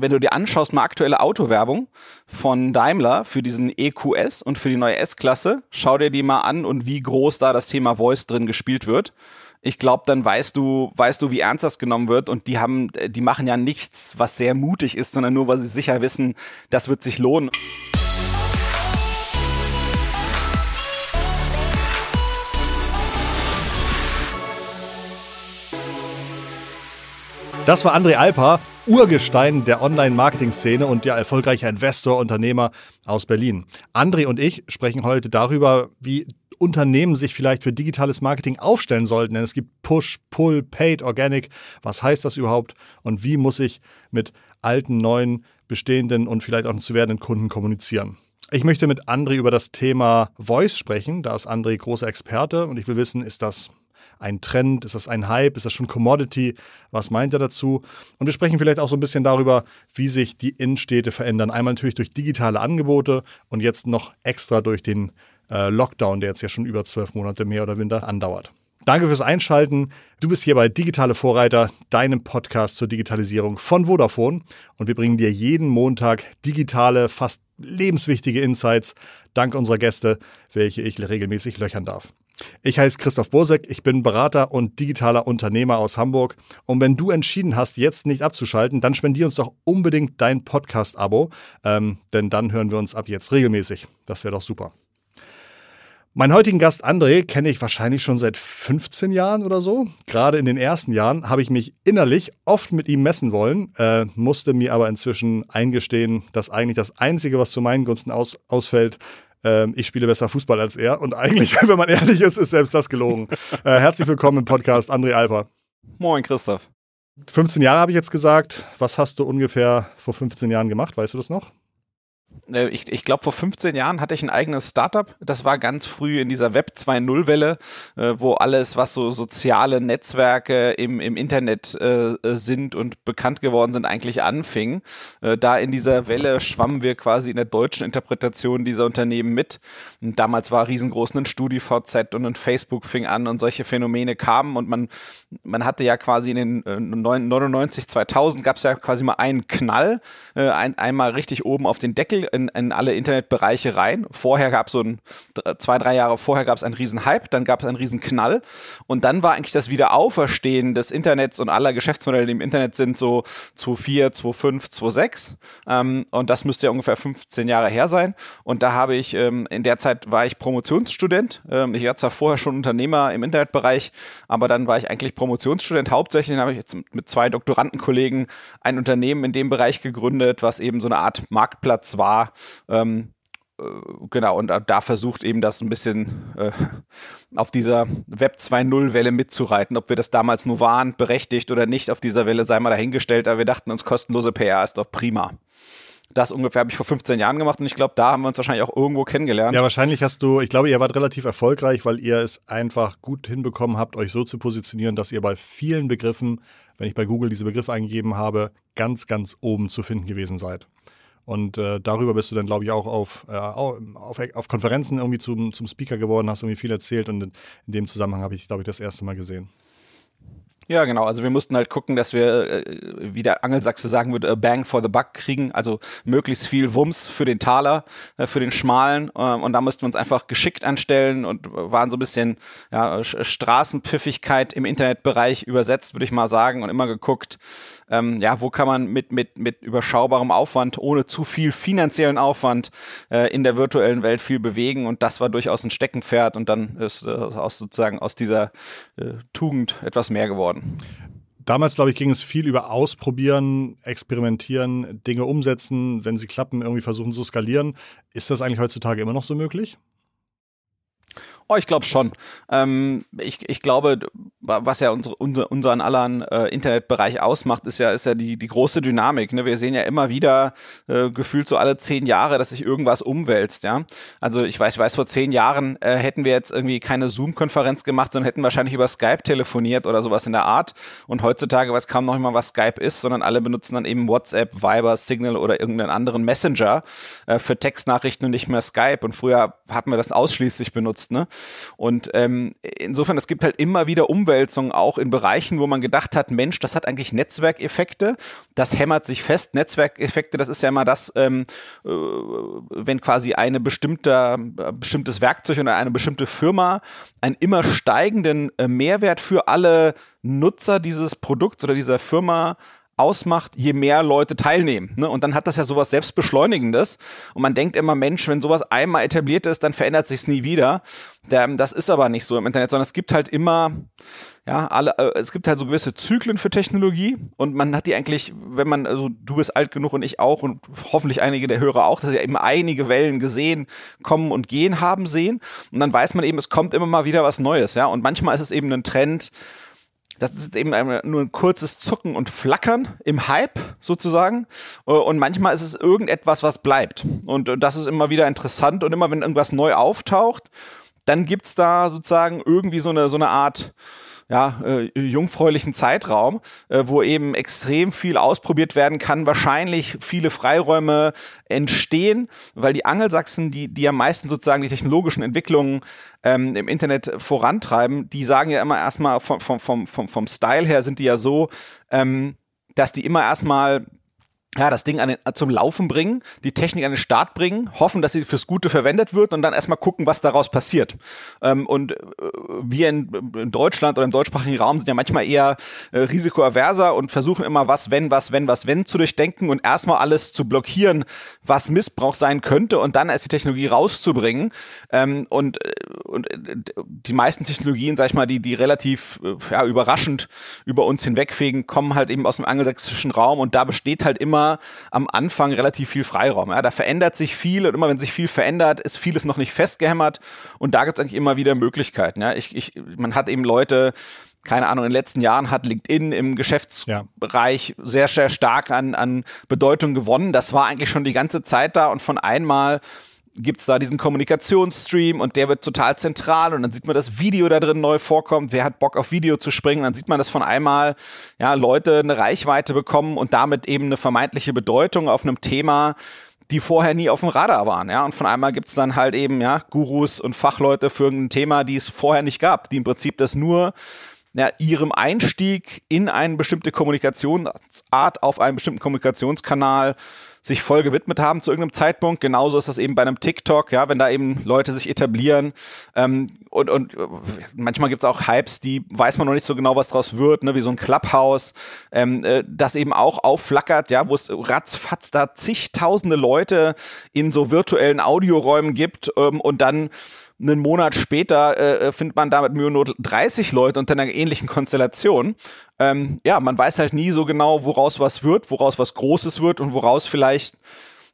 wenn du dir anschaust, mal aktuelle Autowerbung von Daimler für diesen EQS und für die neue S-Klasse, schau dir die mal an und wie groß da das Thema Voice drin gespielt wird. Ich glaube, dann weißt du, weißt du, wie ernst das genommen wird. Und die haben, die machen ja nichts, was sehr mutig ist, sondern nur, weil sie sicher wissen, das wird sich lohnen. Das war André Alper, Urgestein der Online-Marketing-Szene und ja erfolgreicher Investor, Unternehmer aus Berlin. André und ich sprechen heute darüber, wie Unternehmen sich vielleicht für digitales Marketing aufstellen sollten. Denn es gibt Push, Pull, Paid, Organic. Was heißt das überhaupt? Und wie muss ich mit alten, neuen, bestehenden und vielleicht auch zu werdenden Kunden kommunizieren? Ich möchte mit André über das Thema Voice sprechen. Da ist André großer Experte und ich will wissen, ist das ein Trend? Ist das ein Hype? Ist das schon Commodity? Was meint er dazu? Und wir sprechen vielleicht auch so ein bisschen darüber, wie sich die Innenstädte verändern. Einmal natürlich durch digitale Angebote und jetzt noch extra durch den äh, Lockdown, der jetzt ja schon über zwölf Monate mehr oder weniger andauert. Danke fürs Einschalten. Du bist hier bei Digitale Vorreiter, deinem Podcast zur Digitalisierung von Vodafone. Und wir bringen dir jeden Montag digitale, fast lebenswichtige Insights dank unserer Gäste, welche ich regelmäßig löchern darf. Ich heiße Christoph Bosek, ich bin Berater und digitaler Unternehmer aus Hamburg. Und wenn du entschieden hast, jetzt nicht abzuschalten, dann spendier uns doch unbedingt dein Podcast-Abo, ähm, denn dann hören wir uns ab jetzt regelmäßig. Das wäre doch super. Meinen heutigen Gast André kenne ich wahrscheinlich schon seit 15 Jahren oder so. Gerade in den ersten Jahren habe ich mich innerlich oft mit ihm messen wollen, äh, musste mir aber inzwischen eingestehen, dass eigentlich das Einzige, was zu meinen Gunsten aus, ausfällt, ähm, ich spiele besser Fußball als er. Und eigentlich, wenn man ehrlich ist, ist selbst das gelogen. äh, herzlich willkommen im Podcast, André Alper. Moin, Christoph. 15 Jahre habe ich jetzt gesagt. Was hast du ungefähr vor 15 Jahren gemacht? Weißt du das noch? Äh, ich, ich glaube, vor 15 Jahren hatte ich ein eigenes Startup. Das war ganz früh in dieser Web 2.0-Welle, äh, wo alles, was so soziale Netzwerke im, im Internet äh, sind und bekannt geworden sind, eigentlich anfing. Da in dieser Welle schwammen wir quasi in der deutschen Interpretation dieser Unternehmen mit. Damals war riesengroß ein StudiVZ und ein Facebook fing an und solche Phänomene kamen und man, man hatte ja quasi in den äh, 99, 2000 gab es ja quasi mal einen Knall, äh, ein, einmal richtig oben auf den Deckel in, in alle Internetbereiche rein. Vorher gab es so ein, zwei, drei Jahre vorher gab es einen riesen Hype, dann gab es einen riesen Knall und dann war eigentlich das Wiederauferstehen des Internets und aller Geschäftsmodelle, die im Internet sind, so 2004, 2005, 2006 ähm, und das müsste ja ungefähr 15 Jahre her sein und da habe ich, ähm, in der Zeit war ich Promotionsstudent. Ähm, ich war zwar vorher schon Unternehmer im Internetbereich, aber dann war ich eigentlich Promotionsstudent. Hauptsächlich habe ich jetzt mit zwei Doktorandenkollegen ein Unternehmen in dem Bereich gegründet, was eben so eine Art Marktplatz war. Ähm, äh, genau, und da versucht eben das ein bisschen äh, auf dieser Web 2.0-Welle mitzureiten. Ob wir das damals nur waren, berechtigt oder nicht auf dieser Welle, sei mal dahingestellt, aber wir dachten uns, kostenlose PR ist doch prima. Das ungefähr habe ich vor 15 Jahren gemacht und ich glaube, da haben wir uns wahrscheinlich auch irgendwo kennengelernt. Ja, wahrscheinlich hast du, ich glaube, ihr wart relativ erfolgreich, weil ihr es einfach gut hinbekommen habt, euch so zu positionieren, dass ihr bei vielen Begriffen, wenn ich bei Google diese Begriffe eingegeben habe, ganz, ganz oben zu finden gewesen seid. Und äh, darüber bist du dann, glaube ich, auch auf, äh, auf, auf, Konferenzen irgendwie zum, zum Speaker geworden, hast irgendwie viel erzählt und in, in dem Zusammenhang habe ich, glaube ich, das erste Mal gesehen. Ja, genau. Also wir mussten halt gucken, dass wir, äh, wie der Angelsachse sagen würde, Bang for the Buck kriegen, also möglichst viel Wumms für den Taler, äh, für den Schmalen. Ähm, und da mussten wir uns einfach geschickt anstellen und waren so ein bisschen ja, Straßenpfiffigkeit im Internetbereich übersetzt, würde ich mal sagen, und immer geguckt, ähm, ja, wo kann man mit, mit, mit überschaubarem Aufwand, ohne zu viel finanziellen Aufwand äh, in der virtuellen Welt viel bewegen. Und das war durchaus ein Steckenpferd und dann ist äh, aus sozusagen aus dieser äh, Tugend etwas mehr geworden. Damals, glaube ich, ging es viel über Ausprobieren, Experimentieren, Dinge umsetzen, wenn sie klappen, irgendwie versuchen zu skalieren. Ist das eigentlich heutzutage immer noch so möglich? Oh, ich glaube schon. Ähm, ich, ich glaube, was ja unsere, unser, unseren anderen äh, Internetbereich ausmacht, ist ja, ist ja die, die große Dynamik. Ne? Wir sehen ja immer wieder, äh, gefühlt so alle zehn Jahre, dass sich irgendwas umwälzt. Ja? Also ich weiß, ich weiß, vor zehn Jahren äh, hätten wir jetzt irgendwie keine Zoom-Konferenz gemacht, sondern hätten wahrscheinlich über Skype telefoniert oder sowas in der Art. Und heutzutage weiß kaum noch immer, was Skype ist, sondern alle benutzen dann eben WhatsApp, Viber, Signal oder irgendeinen anderen Messenger äh, für Textnachrichten und nicht mehr Skype. Und früher hatten wir das ausschließlich benutzt. Ne? Und ähm, insofern, es gibt halt immer wieder Umwälzungen auch in Bereichen, wo man gedacht hat, Mensch, das hat eigentlich Netzwerkeffekte. Das hämmert sich fest. Netzwerkeffekte, das ist ja immer das, ähm, äh, wenn quasi eine bestimmte, äh, bestimmtes Werkzeug oder eine bestimmte Firma einen immer steigenden äh, Mehrwert für alle Nutzer dieses Produkts oder dieser Firma ausmacht, je mehr Leute teilnehmen. Ne? Und dann hat das ja sowas Selbstbeschleunigendes. Und man denkt immer, Mensch, wenn sowas einmal etabliert ist, dann verändert sich es nie wieder. Das ist aber nicht so im Internet, sondern es gibt halt immer, ja, alle, äh, es gibt halt so gewisse Zyklen für Technologie und man hat die eigentlich, wenn man, also du bist alt genug und ich auch und hoffentlich einige der Hörer auch, dass sie eben einige Wellen gesehen, kommen und gehen haben sehen. Und dann weiß man eben, es kommt immer mal wieder was Neues, ja. Und manchmal ist es eben ein Trend, das ist eben nur ein kurzes Zucken und Flackern im Hype sozusagen. Äh, und manchmal ist es irgendetwas, was bleibt. Und äh, das ist immer wieder interessant. Und immer wenn irgendwas neu auftaucht, dann gibt es da sozusagen irgendwie so eine, so eine Art ja, äh, jungfräulichen Zeitraum, äh, wo eben extrem viel ausprobiert werden kann, wahrscheinlich viele Freiräume entstehen, weil die Angelsachsen, die, die am meisten sozusagen die technologischen Entwicklungen ähm, im Internet vorantreiben, die sagen ja immer erstmal vom, vom, vom, vom, Style her sind die ja so, ähm, dass die immer erstmal ja, das Ding den, zum Laufen bringen, die Technik an den Start bringen, hoffen, dass sie fürs Gute verwendet wird und dann erstmal gucken, was daraus passiert. Ähm, und äh, wir in, in, Deutschland oder im deutschsprachigen Raum sind ja manchmal eher äh, risikoaverser und versuchen immer was, wenn, was, wenn, was, wenn zu durchdenken und erstmal alles zu blockieren, was Missbrauch sein könnte und dann erst die Technologie rauszubringen. Ähm, und äh, und äh, die meisten Technologien, sag ich mal, die, die relativ äh, ja, überraschend über uns hinwegfegen, kommen halt eben aus dem angelsächsischen Raum und da besteht halt immer immer am Anfang relativ viel Freiraum. Ja, da verändert sich viel und immer wenn sich viel verändert, ist vieles noch nicht festgehämmert und da gibt es eigentlich immer wieder Möglichkeiten. Ja, ich, ich, man hat eben Leute, keine Ahnung, in den letzten Jahren hat LinkedIn im Geschäftsbereich ja. sehr, sehr stark an, an Bedeutung gewonnen. Das war eigentlich schon die ganze Zeit da und von einmal gibt es da diesen Kommunikationsstream und der wird total zentral und dann sieht man, dass Video da drin neu vorkommt. Wer hat Bock auf Video zu springen? dann sieht man, dass von einmal ja, Leute eine Reichweite bekommen und damit eben eine vermeintliche Bedeutung auf einem Thema, die vorher nie auf dem Radar waren, ja. Und von einmal gibt es dann halt eben, ja, Gurus und Fachleute für irgendein Thema, die es vorher nicht gab, die im Prinzip das nur ja, ihrem Einstieg in eine bestimmte Kommunikationsart auf einem bestimmten Kommunikationskanal sich voll gewidmet haben zu irgendeinem Zeitpunkt. Genauso ist das eben bei einem TikTok, ja, wenn da eben Leute sich etablieren. Ähm, und, und manchmal gibt es auch Hypes, die weiß man noch nicht so genau, was draus wird, ne, wie so ein Clubhouse, ähm, äh, das eben auch aufflackert, ja, wo es ratzfatz da zigtausende Leute in so virtuellen Audioräumen gibt ähm, und dann einen Monat später äh, äh findet man damit Mühe nur 30 Leute unter einer ähnlichen Konstellation. Ähm, ja, man weiß halt nie so genau, woraus was wird, woraus was Großes wird und woraus vielleicht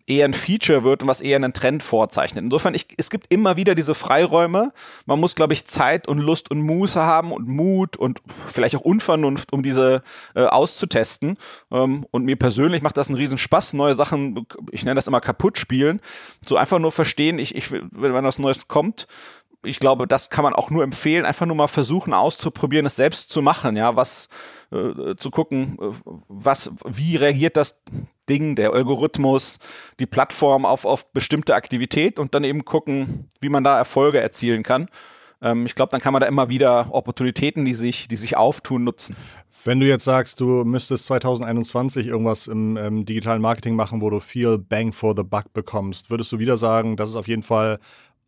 eher ein Feature wird und was eher einen Trend vorzeichnet. Insofern, ich, es gibt immer wieder diese Freiräume. Man muss, glaube ich, Zeit und Lust und Muße haben und Mut und vielleicht auch Unvernunft, um diese äh, auszutesten. Ähm, und mir persönlich macht das einen riesen Spaß, neue Sachen, ich nenne das immer kaputt spielen. So einfach nur verstehen, ich, ich, wenn was Neues kommt, ich glaube, das kann man auch nur empfehlen, einfach nur mal versuchen auszuprobieren, es selbst zu machen, ja, was äh, zu gucken, äh, was, wie reagiert das Ding, der Algorithmus, die Plattform auf, auf bestimmte Aktivität und dann eben gucken, wie man da Erfolge erzielen kann. Ähm, ich glaube, dann kann man da immer wieder Opportunitäten, die sich, die sich auftun, nutzen. Wenn du jetzt sagst, du müsstest 2021 irgendwas im, im digitalen Marketing machen, wo du viel Bang for the Buck bekommst, würdest du wieder sagen, das ist auf jeden Fall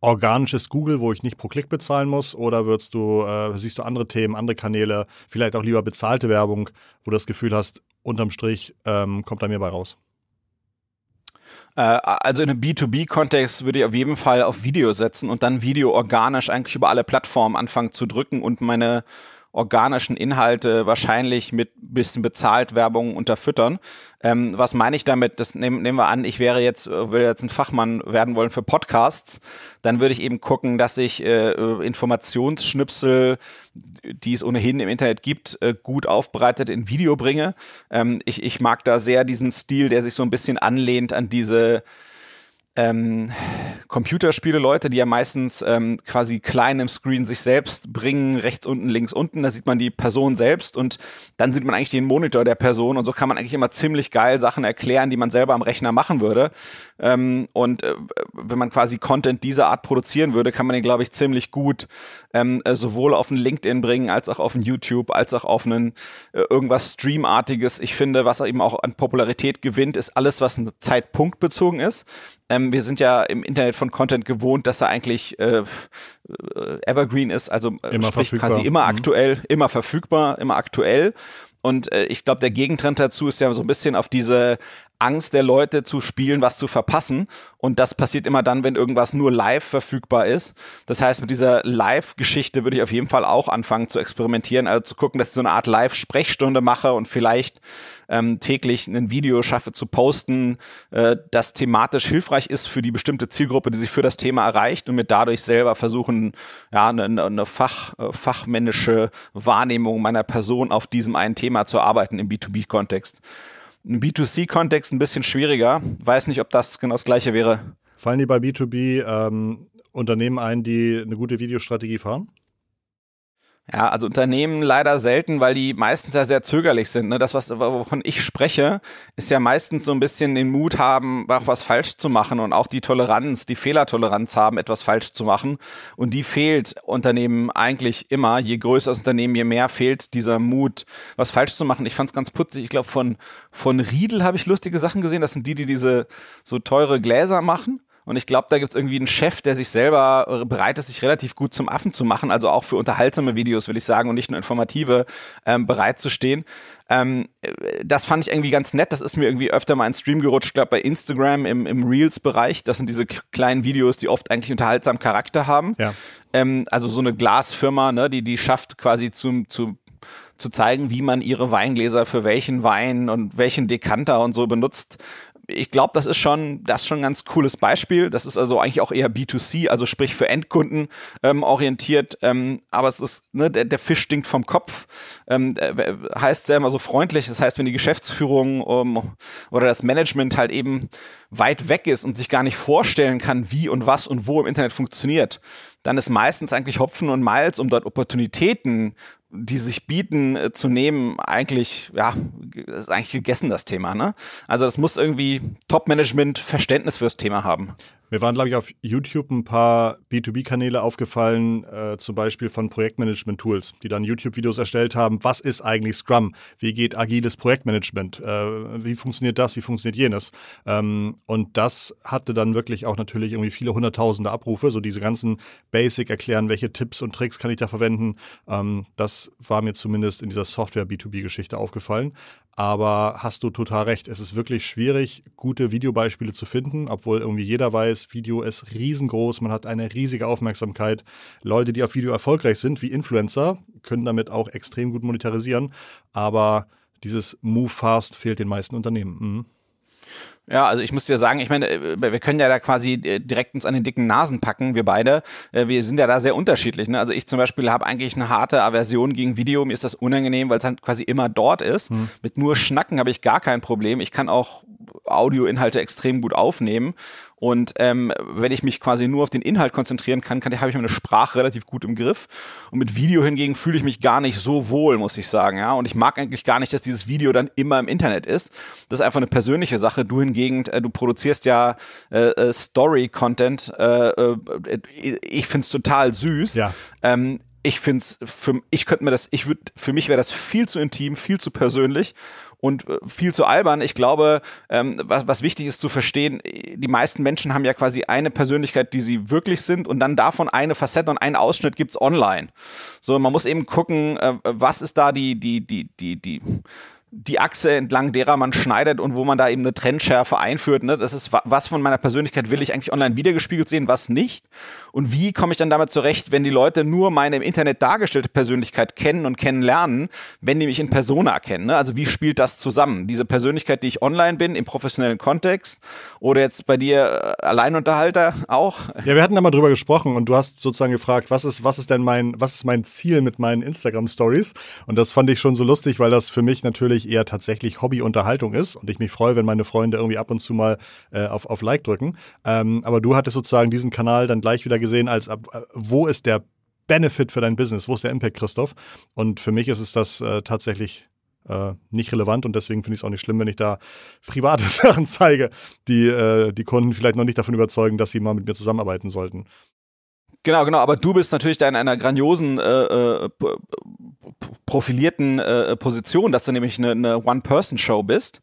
organisches Google, wo ich nicht pro Klick bezahlen muss? Oder würdest du, äh, siehst du andere Themen, andere Kanäle, vielleicht auch lieber bezahlte Werbung, wo du das Gefühl hast, unterm Strich ähm, kommt da mir bei raus? Äh, also in einem B2B-Kontext würde ich auf jeden Fall auf Video setzen und dann Video organisch eigentlich über alle Plattformen anfangen zu drücken und meine organischen Inhalte wahrscheinlich mit bisschen bezahlt Werbung unterfüttern. Ähm, was meine ich damit? Das nehmen, nehmen wir an, ich wäre jetzt, äh, würde jetzt ein Fachmann werden wollen für Podcasts, dann würde ich eben gucken, dass ich äh, Informationsschnipsel, die es ohnehin im Internet gibt, äh, gut aufbereitet in Video bringe. Ähm, ich, ich mag da sehr diesen Stil, der sich so ein bisschen anlehnt an diese ähm, Computerspiele-Leute, die ja meistens ähm, quasi klein im Screen sich selbst bringen, rechts unten, links unten, da sieht man die Person selbst und dann sieht man eigentlich den Monitor der Person und so kann man eigentlich immer ziemlich geil Sachen erklären, die man selber am Rechner machen würde. Ähm, und äh, wenn man quasi Content dieser Art produzieren würde, kann man den, glaube ich, ziemlich gut ähm, äh, sowohl auf einen LinkedIn bringen, als auch auf einen YouTube, als auch auf einen äh, irgendwas Streamartiges. Ich finde, was eben auch an Popularität gewinnt, ist alles, was ein Zeitpunktbezogen ist. Ähm, wir sind ja im Internet von Content gewohnt, dass er eigentlich äh, äh evergreen ist, also äh, immer sprich verfügbar. quasi immer mhm. aktuell, immer verfügbar, immer aktuell. Und äh, ich glaube, der Gegentrend dazu ist ja so ein bisschen auf diese Angst der Leute zu spielen, was zu verpassen. Und das passiert immer dann, wenn irgendwas nur live verfügbar ist. Das heißt, mit dieser Live-Geschichte würde ich auf jeden Fall auch anfangen zu experimentieren, also zu gucken, dass ich so eine Art Live-Sprechstunde mache und vielleicht ähm, täglich ein Video schaffe zu posten, äh, das thematisch hilfreich ist für die bestimmte Zielgruppe, die sich für das Thema erreicht und mir dadurch selber versuchen, ja, eine, eine Fach, äh, fachmännische Wahrnehmung meiner Person auf diesem einen Thema zu arbeiten im B2B-Kontext. Im B2C-Kontext ein bisschen schwieriger. Weiß nicht, ob das genau das gleiche wäre. Fallen die bei B2B ähm, Unternehmen ein, die eine gute Videostrategie fahren? Ja, also Unternehmen leider selten, weil die meistens ja sehr zögerlich sind. Ne? Das, was, wovon ich spreche, ist ja meistens so ein bisschen den Mut haben, auch was falsch zu machen und auch die Toleranz, die Fehlertoleranz haben, etwas falsch zu machen. Und die fehlt Unternehmen eigentlich immer. Je größer das Unternehmen, je mehr fehlt dieser Mut, was falsch zu machen. Ich fand es ganz putzig. Ich glaube, von, von Riedel habe ich lustige Sachen gesehen. Das sind die, die diese so teure Gläser machen. Und ich glaube, da gibt es irgendwie einen Chef, der sich selber bereit ist, sich relativ gut zum Affen zu machen, also auch für unterhaltsame Videos, will ich sagen, und nicht nur informative, ähm, bereit zu stehen. Ähm, das fand ich irgendwie ganz nett. Das ist mir irgendwie öfter mal in Stream gerutscht, ich glaube bei Instagram im, im Reels-Bereich. Das sind diese kleinen Videos, die oft eigentlich unterhaltsamen Charakter haben. Ja. Ähm, also so eine Glasfirma, ne, die, die schafft quasi zum, zu zu zeigen, wie man ihre Weingläser für welchen Wein und welchen Dekanter und so benutzt ich glaube, das ist schon, das ist schon ein ganz cooles Beispiel. Das ist also eigentlich auch eher B2C, also sprich für Endkunden ähm, orientiert. Ähm, aber es ist, ne, der, der Fisch stinkt vom Kopf. Ähm, heißt sehr immer so freundlich. Das heißt, wenn die Geschäftsführung um, oder das Management halt eben weit weg ist und sich gar nicht vorstellen kann, wie und was und wo im Internet funktioniert, dann ist meistens eigentlich Hopfen und Malz, um dort Opportunitäten die sich bieten äh, zu nehmen, eigentlich, ja, ist eigentlich gegessen, das Thema, ne? Also das muss irgendwie Top-Management Verständnis fürs Thema haben. Mir waren, glaube ich, auf YouTube ein paar B2B-Kanäle aufgefallen, äh, zum Beispiel von Projektmanagement-Tools, die dann YouTube-Videos erstellt haben. Was ist eigentlich Scrum? Wie geht agiles Projektmanagement? Äh, wie funktioniert das? Wie funktioniert jenes? Ähm, und das hatte dann wirklich auch natürlich irgendwie viele hunderttausende Abrufe, so diese ganzen Basic erklären, welche Tipps und Tricks kann ich da verwenden. Ähm, das war mir zumindest in dieser Software-B2B-Geschichte aufgefallen. Aber hast du total recht. Es ist wirklich schwierig, gute Videobeispiele zu finden, obwohl irgendwie jeder weiß, Video ist riesengroß, man hat eine riesige Aufmerksamkeit. Leute, die auf Video erfolgreich sind, wie Influencer, können damit auch extrem gut monetarisieren. Aber dieses Move Fast fehlt den meisten Unternehmen. Mhm. Ja, also ich muss dir sagen, ich meine, äh, wir können ja da quasi äh, direkt uns an den dicken Nasen packen, wir beide. Äh, wir sind ja da sehr unterschiedlich. Ne? Also ich zum Beispiel habe eigentlich eine harte Aversion gegen Video. Mir ist das unangenehm, weil es halt quasi immer dort ist. Hm. Mit nur Schnacken habe ich gar kein Problem. Ich kann auch Audioinhalte extrem gut aufnehmen. Und ähm, wenn ich mich quasi nur auf den Inhalt konzentrieren kann, kann habe ich meine Sprache relativ gut im Griff. Und mit Video hingegen fühle ich mich gar nicht so wohl, muss ich sagen. Ja, und ich mag eigentlich gar nicht, dass dieses Video dann immer im Internet ist. Das ist einfach eine persönliche Sache. Du hingegen, äh, du produzierst ja äh, äh, Story-Content. Äh, äh, ich finde es total süß. Ja. Ähm, ich finde es, ich könnte mir das, ich würde, für mich wäre das viel zu intim, viel zu persönlich und äh, viel zu albern. Ich glaube, ähm, was, was wichtig ist zu verstehen, die meisten Menschen haben ja quasi eine Persönlichkeit, die sie wirklich sind und dann davon eine Facette und einen Ausschnitt gibt's online. So, man muss eben gucken, äh, was ist da die, die, die, die, die die Achse entlang derer man schneidet und wo man da eben eine Trennschärfe einführt. Ne? Das ist, was von meiner Persönlichkeit will ich eigentlich online wiedergespiegelt sehen, was nicht. Und wie komme ich dann damit zurecht, wenn die Leute nur meine im Internet dargestellte Persönlichkeit kennen und kennenlernen, wenn die mich in Persona erkennen? Ne? Also wie spielt das zusammen? Diese Persönlichkeit, die ich online bin, im professionellen Kontext oder jetzt bei dir äh, Alleinunterhalter auch? Ja, wir hatten da mal drüber gesprochen und du hast sozusagen gefragt, was ist, was ist denn mein, was ist mein Ziel mit meinen Instagram-Stories? Und das fand ich schon so lustig, weil das für mich natürlich eher tatsächlich Hobby-Unterhaltung ist und ich mich freue, wenn meine Freunde irgendwie ab und zu mal äh, auf, auf Like drücken. Ähm, aber du hattest sozusagen diesen Kanal dann gleich wieder gesehen, als äh, wo ist der Benefit für dein Business, wo ist der Impact, Christoph? Und für mich ist es das äh, tatsächlich äh, nicht relevant und deswegen finde ich es auch nicht schlimm, wenn ich da private Sachen zeige, die äh, die Kunden vielleicht noch nicht davon überzeugen, dass sie mal mit mir zusammenarbeiten sollten. Genau, genau, aber du bist natürlich da in einer grandiosen, äh, äh, profilierten äh, Position, dass du nämlich eine, eine One-Person-Show bist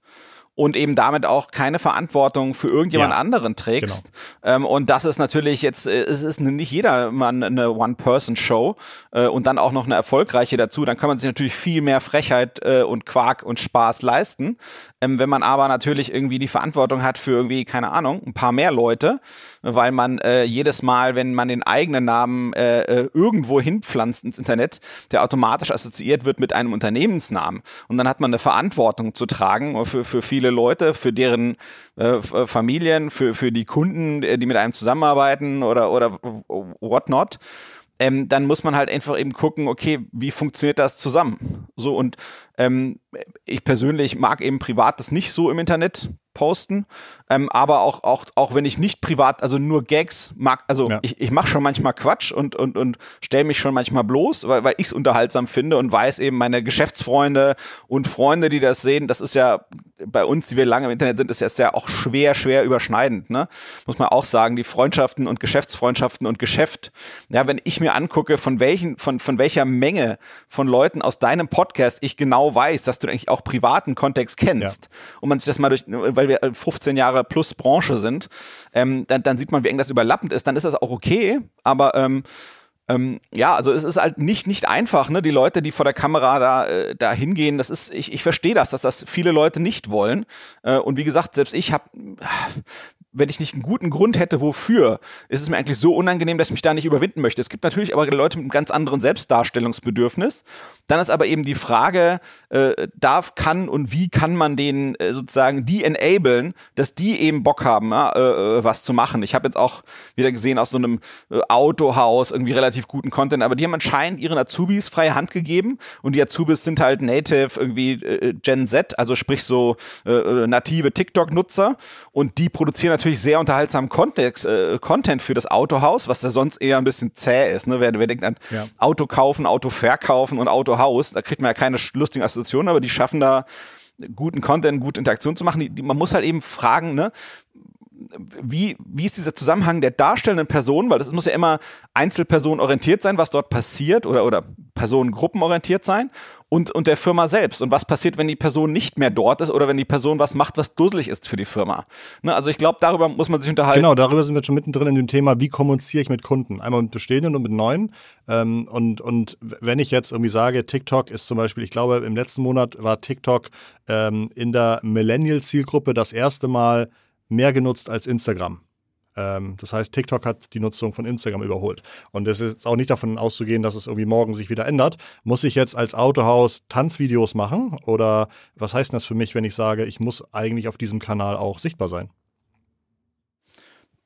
und eben damit auch keine Verantwortung für irgendjemand ja, anderen trägst. Genau. Ähm, und das ist natürlich jetzt, äh, es ist nicht jedermann eine One-Person-Show äh, und dann auch noch eine erfolgreiche dazu. Dann kann man sich natürlich viel mehr Frechheit äh, und Quark und Spaß leisten. Ähm, wenn man aber natürlich irgendwie die Verantwortung hat für irgendwie, keine Ahnung, ein paar mehr Leute, weil man äh, jedes Mal, wenn man den eigenen Namen äh, äh, irgendwo hinpflanzt ins Internet, der automatisch assoziiert wird mit einem Unternehmensnamen. Und dann hat man eine Verantwortung zu tragen für, für viele Leute, für deren äh, Familien, für, für die Kunden, äh, die mit einem zusammenarbeiten oder, oder whatnot. Ähm, dann muss man halt einfach eben gucken, okay, wie funktioniert das zusammen? So und ähm, ich persönlich mag eben Privates nicht so im Internet posten, ähm, aber auch, auch, auch wenn ich nicht privat, also nur Gags mag, also ja. ich, ich mache schon manchmal Quatsch und, und, und stelle mich schon manchmal bloß, weil, weil ich es unterhaltsam finde und weiß eben, meine Geschäftsfreunde und Freunde, die das sehen, das ist ja bei uns, die wir lange im Internet sind, ist ja sehr auch schwer, schwer überschneidend, ne? Muss man auch sagen, die Freundschaften und Geschäftsfreundschaften und Geschäft. Ja, wenn ich mir angucke, von welchen, von, von welcher Menge von Leuten aus deinem Podcast ich genau weiß, dass du eigentlich auch privaten Kontext kennst ja. und man sich das mal durch, weil wir 15 Jahre plus Branche sind, ähm, dann, dann sieht man, wie eng das überlappend ist, dann ist das auch okay, aber ähm, ähm, ja, also es ist halt nicht, nicht einfach, ne? Die Leute, die vor der Kamera da, äh, da hingehen, das ist, ich, ich verstehe das, dass das viele Leute nicht wollen. Äh, und wie gesagt, selbst ich habe wenn ich nicht einen guten Grund hätte, wofür, ist es mir eigentlich so unangenehm, dass ich mich da nicht überwinden möchte. Es gibt natürlich aber Leute mit einem ganz anderen Selbstdarstellungsbedürfnis. Dann ist aber eben die Frage, äh, darf, kann und wie kann man den äh, sozusagen die enablen, dass die eben Bock haben, äh, äh was zu machen. Ich habe jetzt auch wieder gesehen aus so einem äh, Autohaus irgendwie relativ guten Content, aber die haben anscheinend ihren Azubis freie Hand gegeben und die Azubis sind halt native irgendwie äh, Gen Z, also sprich so native TikTok-Nutzer und die produzieren natürlich natürlich sehr unterhaltsamen Kontext, äh, Content für das Autohaus, was da sonst eher ein bisschen zäh ist. Ne? Wer, wer denkt an ja. Auto kaufen, Auto verkaufen und Autohaus, da kriegt man ja keine lustigen Assoziationen, aber die schaffen da guten Content, gute Interaktion zu machen. Die, die, man muss halt eben fragen, ne, wie, wie ist dieser Zusammenhang der darstellenden Person, weil das muss ja immer einzelpersonenorientiert sein, was dort passiert oder, oder personengruppenorientiert sein und, und der Firma selbst. Und was passiert, wenn die Person nicht mehr dort ist oder wenn die Person was macht, was dusselig ist für die Firma. Ne, also ich glaube, darüber muss man sich unterhalten. Genau, darüber sind wir schon mittendrin in dem Thema, wie kommuniziere ich mit Kunden? Einmal mit bestehenden und mit neuen. Ähm, und, und wenn ich jetzt irgendwie sage, TikTok ist zum Beispiel, ich glaube, im letzten Monat war TikTok ähm, in der Millennial-Zielgruppe das erste Mal mehr genutzt als Instagram. Ähm, das heißt, TikTok hat die Nutzung von Instagram überholt. Und es ist auch nicht davon auszugehen, dass es irgendwie morgen sich wieder ändert. Muss ich jetzt als Autohaus Tanzvideos machen? Oder was heißt das für mich, wenn ich sage, ich muss eigentlich auf diesem Kanal auch sichtbar sein?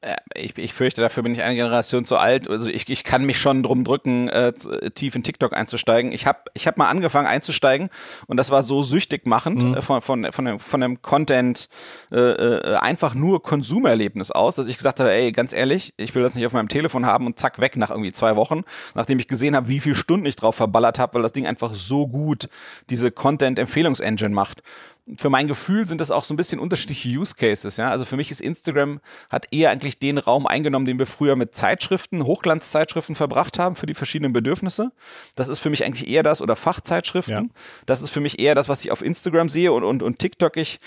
Äh, ich, ich fürchte, dafür bin ich eine Generation zu alt. Also ich, ich kann mich schon drum drücken, äh, tief in TikTok einzusteigen. Ich habe ich hab mal angefangen einzusteigen und das war so süchtig machend mhm. äh, von, von, von, dem, von dem Content äh, äh, einfach nur Konsumerlebnis aus, dass ich gesagt habe, ey, ganz ehrlich, ich will das nicht auf meinem Telefon haben und zack, weg nach irgendwie zwei Wochen, nachdem ich gesehen habe, wie viele Stunden ich drauf verballert habe, weil das Ding einfach so gut diese Content-Empfehlungsengine macht für mein Gefühl sind das auch so ein bisschen unterschiedliche Use Cases. Ja? Also für mich ist Instagram hat eher eigentlich den Raum eingenommen, den wir früher mit Zeitschriften, Hochglanzzeitschriften verbracht haben für die verschiedenen Bedürfnisse. Das ist für mich eigentlich eher das oder Fachzeitschriften. Ja. Das ist für mich eher das, was ich auf Instagram sehe und, und, und TikTok. Ich,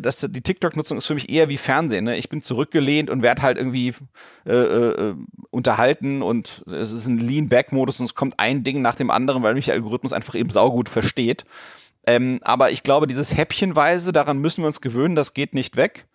das, die TikTok-Nutzung ist für mich eher wie Fernsehen. Ne? Ich bin zurückgelehnt und werde halt irgendwie äh, äh, unterhalten und es ist ein Lean-Back-Modus und es kommt ein Ding nach dem anderen, weil mich der Algorithmus einfach eben saugut versteht. Ähm, aber ich glaube, dieses Häppchenweise, daran müssen wir uns gewöhnen, das geht nicht weg.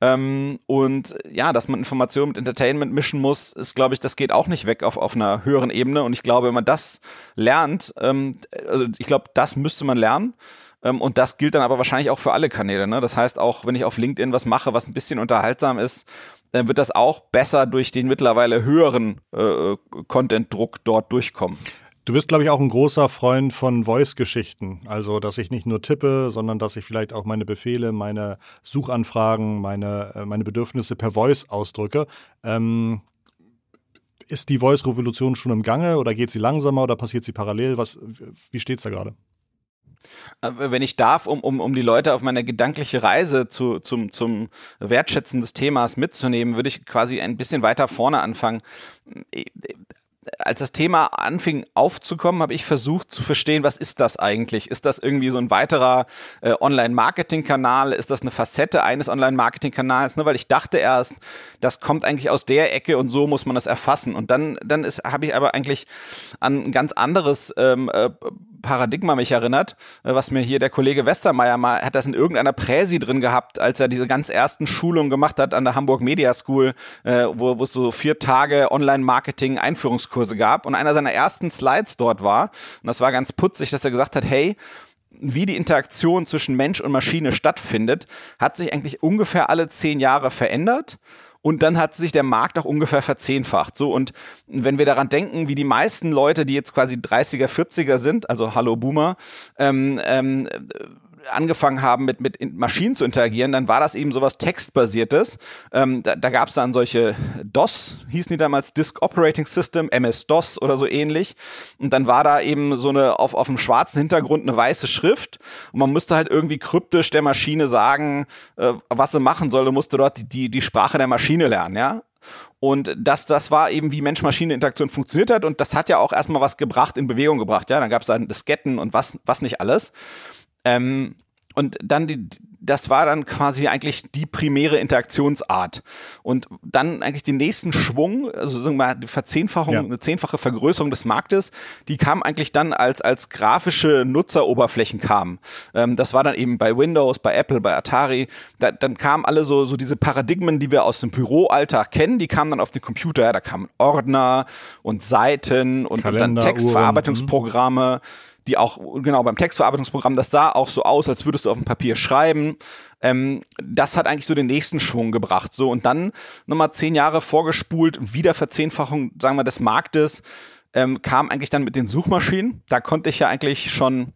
Ähm, und ja, dass man Informationen mit Entertainment mischen muss, ist, glaube ich, das geht auch nicht weg auf, auf einer höheren Ebene. Und ich glaube, wenn man das lernt, ähm, also ich glaube, das müsste man lernen. Ähm, und das gilt dann aber wahrscheinlich auch für alle Kanäle. Ne? Das heißt, auch wenn ich auf LinkedIn was mache, was ein bisschen unterhaltsam ist, dann wird das auch besser durch den mittlerweile höheren äh, Content-Druck dort durchkommen. Du bist, glaube ich, auch ein großer Freund von Voice-Geschichten. Also, dass ich nicht nur tippe, sondern dass ich vielleicht auch meine Befehle, meine Suchanfragen, meine, äh, meine Bedürfnisse per Voice ausdrücke. Ähm, ist die Voice-Revolution schon im Gange oder geht sie langsamer oder passiert sie parallel? Was, wie steht es da gerade? Äh, wenn ich darf, um, um, um die Leute auf meine gedankliche Reise zu, zum, zum Wertschätzen des Themas mitzunehmen, würde ich quasi ein bisschen weiter vorne anfangen als das Thema anfing aufzukommen, habe ich versucht zu verstehen, was ist das eigentlich? Ist das irgendwie so ein weiterer äh, Online-Marketing-Kanal? Ist das eine Facette eines Online-Marketing-Kanals? Ne, weil ich dachte erst, das kommt eigentlich aus der Ecke und so muss man das erfassen. Und dann, dann habe ich aber eigentlich an ein ganz anderes ähm, äh, Paradigma mich erinnert, äh, was mir hier der Kollege Westermeier mal, hat das in irgendeiner Präsi drin gehabt, als er diese ganz ersten Schulungen gemacht hat an der Hamburg Media School, äh, wo, wo es so vier Tage Online-Marketing-Einführungskurse gab. Und einer seiner ersten Slides dort war, und das war ganz putzig, dass er gesagt hat, hey, wie die Interaktion zwischen Mensch und Maschine stattfindet, hat sich eigentlich ungefähr alle zehn Jahre verändert. Und dann hat sich der Markt auch ungefähr verzehnfacht. So, und wenn wir daran denken, wie die meisten Leute, die jetzt quasi 30er, 40er sind, also Hallo Boomer, ähm, ähm, angefangen haben, mit, mit Maschinen zu interagieren, dann war das eben sowas Textbasiertes. Ähm, da da gab es dann solche DOS, hießen die damals Disk Operating System, MS-DOS oder so ähnlich. Und dann war da eben so eine auf, auf dem schwarzen Hintergrund eine weiße Schrift. Und man musste halt irgendwie kryptisch der Maschine sagen, äh, was sie machen soll. Du musste dort die, die, die Sprache der Maschine lernen, ja. Und das, das war eben, wie Mensch-Maschine-Interaktion funktioniert hat. Und das hat ja auch erstmal was gebracht, in Bewegung gebracht. Ja, dann gab es dann Disketten und was, was nicht alles. Ähm, und dann die, das war dann quasi eigentlich die primäre Interaktionsart. Und dann eigentlich den nächsten Schwung, also sagen wir mal, die Verzehnfachung, ja. eine zehnfache Vergrößerung des Marktes, die kam eigentlich dann als, als grafische Nutzeroberflächen kam. Ähm, das war dann eben bei Windows, bei Apple, bei Atari. Da, dann kamen alle so, so diese Paradigmen, die wir aus dem Büroalltag kennen, die kamen dann auf den Computer. Ja, da kamen Ordner und Seiten und, und dann Textverarbeitungsprogramme. Mhm die auch, genau, beim Textverarbeitungsprogramm, das sah auch so aus, als würdest du auf dem Papier schreiben. Ähm, das hat eigentlich so den nächsten Schwung gebracht. So, und dann nochmal zehn Jahre vorgespult, wieder Verzehnfachung, sagen wir, des Marktes, ähm, kam eigentlich dann mit den Suchmaschinen. Da konnte ich ja eigentlich schon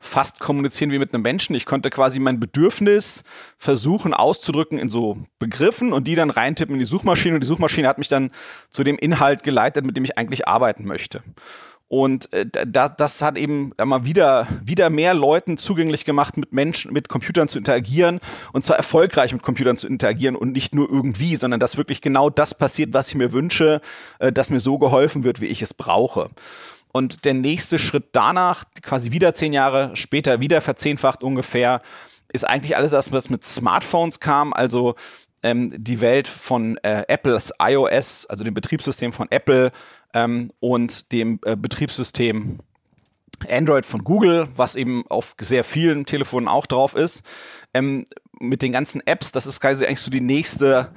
fast kommunizieren wie mit einem Menschen. Ich konnte quasi mein Bedürfnis versuchen auszudrücken in so Begriffen und die dann reintippen in die Suchmaschine und die Suchmaschine hat mich dann zu dem Inhalt geleitet, mit dem ich eigentlich arbeiten möchte. Und äh, da, das hat eben mal wieder, wieder mehr Leuten zugänglich gemacht, mit Menschen, mit Computern zu interagieren und zwar erfolgreich mit Computern zu interagieren und nicht nur irgendwie, sondern dass wirklich genau das passiert, was ich mir wünsche, äh, dass mir so geholfen wird, wie ich es brauche. Und der nächste Schritt danach, quasi wieder zehn Jahre später, wieder verzehnfacht ungefähr, ist eigentlich alles das, was mit Smartphones kam, also ähm, die Welt von äh, Apples iOS, also dem Betriebssystem von Apple ähm, und dem äh, Betriebssystem Android von Google, was eben auf sehr vielen Telefonen auch drauf ist. Ähm, mit den ganzen Apps, das ist quasi eigentlich so die nächste,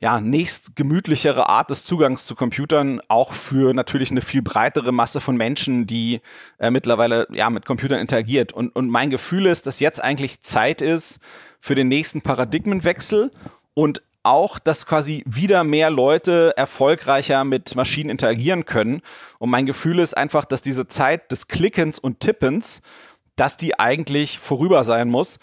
ja, nächst gemütlichere Art des Zugangs zu Computern, auch für natürlich eine viel breitere Masse von Menschen, die äh, mittlerweile ja mit Computern interagiert. Und, und mein Gefühl ist, dass jetzt eigentlich Zeit ist für den nächsten Paradigmenwechsel und auch, dass quasi wieder mehr Leute erfolgreicher mit Maschinen interagieren können. Und mein Gefühl ist einfach, dass diese Zeit des Klickens und Tippens, dass die eigentlich vorüber sein muss.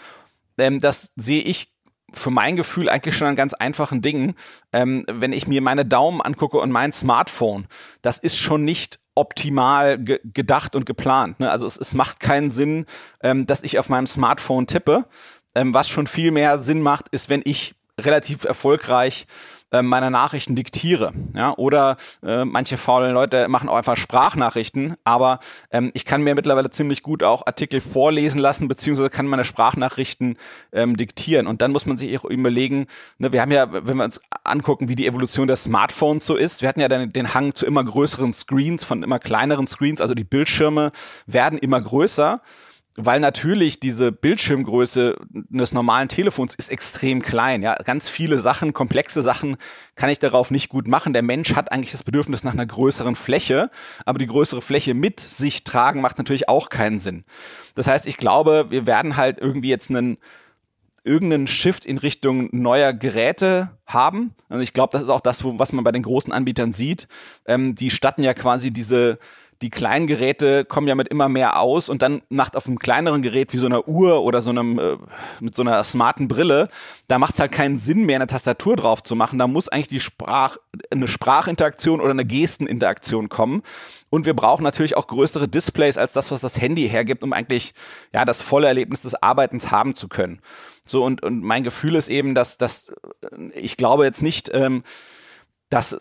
Ähm, das sehe ich für mein Gefühl eigentlich schon an ganz einfachen Dingen. Ähm, wenn ich mir meine Daumen angucke und mein Smartphone, das ist schon nicht optimal ge gedacht und geplant. Ne? Also es, es, macht keinen Sinn, ähm, dass ich auf meinem Smartphone tippe. Ähm, was schon viel mehr Sinn macht, ist, wenn ich relativ erfolgreich äh, meine Nachrichten diktiere. Ja? Oder äh, manche faulen Leute machen auch einfach Sprachnachrichten, aber ähm, ich kann mir mittlerweile ziemlich gut auch Artikel vorlesen lassen, beziehungsweise kann meine Sprachnachrichten ähm, diktieren. Und dann muss man sich auch überlegen, ne, wir haben ja, wenn wir uns angucken, wie die Evolution der Smartphones so ist, wir hatten ja dann den Hang zu immer größeren Screens, von immer kleineren Screens, also die Bildschirme werden immer größer weil natürlich diese Bildschirmgröße des normalen Telefons ist extrem klein. Ja, ganz viele Sachen, komplexe Sachen kann ich darauf nicht gut machen. Der Mensch hat eigentlich das Bedürfnis nach einer größeren Fläche, aber die größere Fläche mit sich tragen macht natürlich auch keinen Sinn. Das heißt, ich glaube, wir werden halt irgendwie jetzt einen irgendeinen Shift in Richtung neuer Geräte haben. Und ich glaube, das ist auch das, was man bei den großen Anbietern sieht. Ähm, die statten ja quasi diese die kleinen Geräte kommen ja mit immer mehr aus und dann macht auf einem kleineren Gerät wie so einer Uhr oder so einem äh, mit so einer smarten Brille, da macht es halt keinen Sinn mehr, eine Tastatur drauf zu machen. Da muss eigentlich die Sprach, eine Sprachinteraktion oder eine Gesteninteraktion kommen. Und wir brauchen natürlich auch größere Displays als das, was das Handy hergibt, um eigentlich ja das volle Erlebnis des Arbeitens haben zu können. So und, und mein Gefühl ist eben, dass, dass äh, ich glaube jetzt nicht, ähm, dass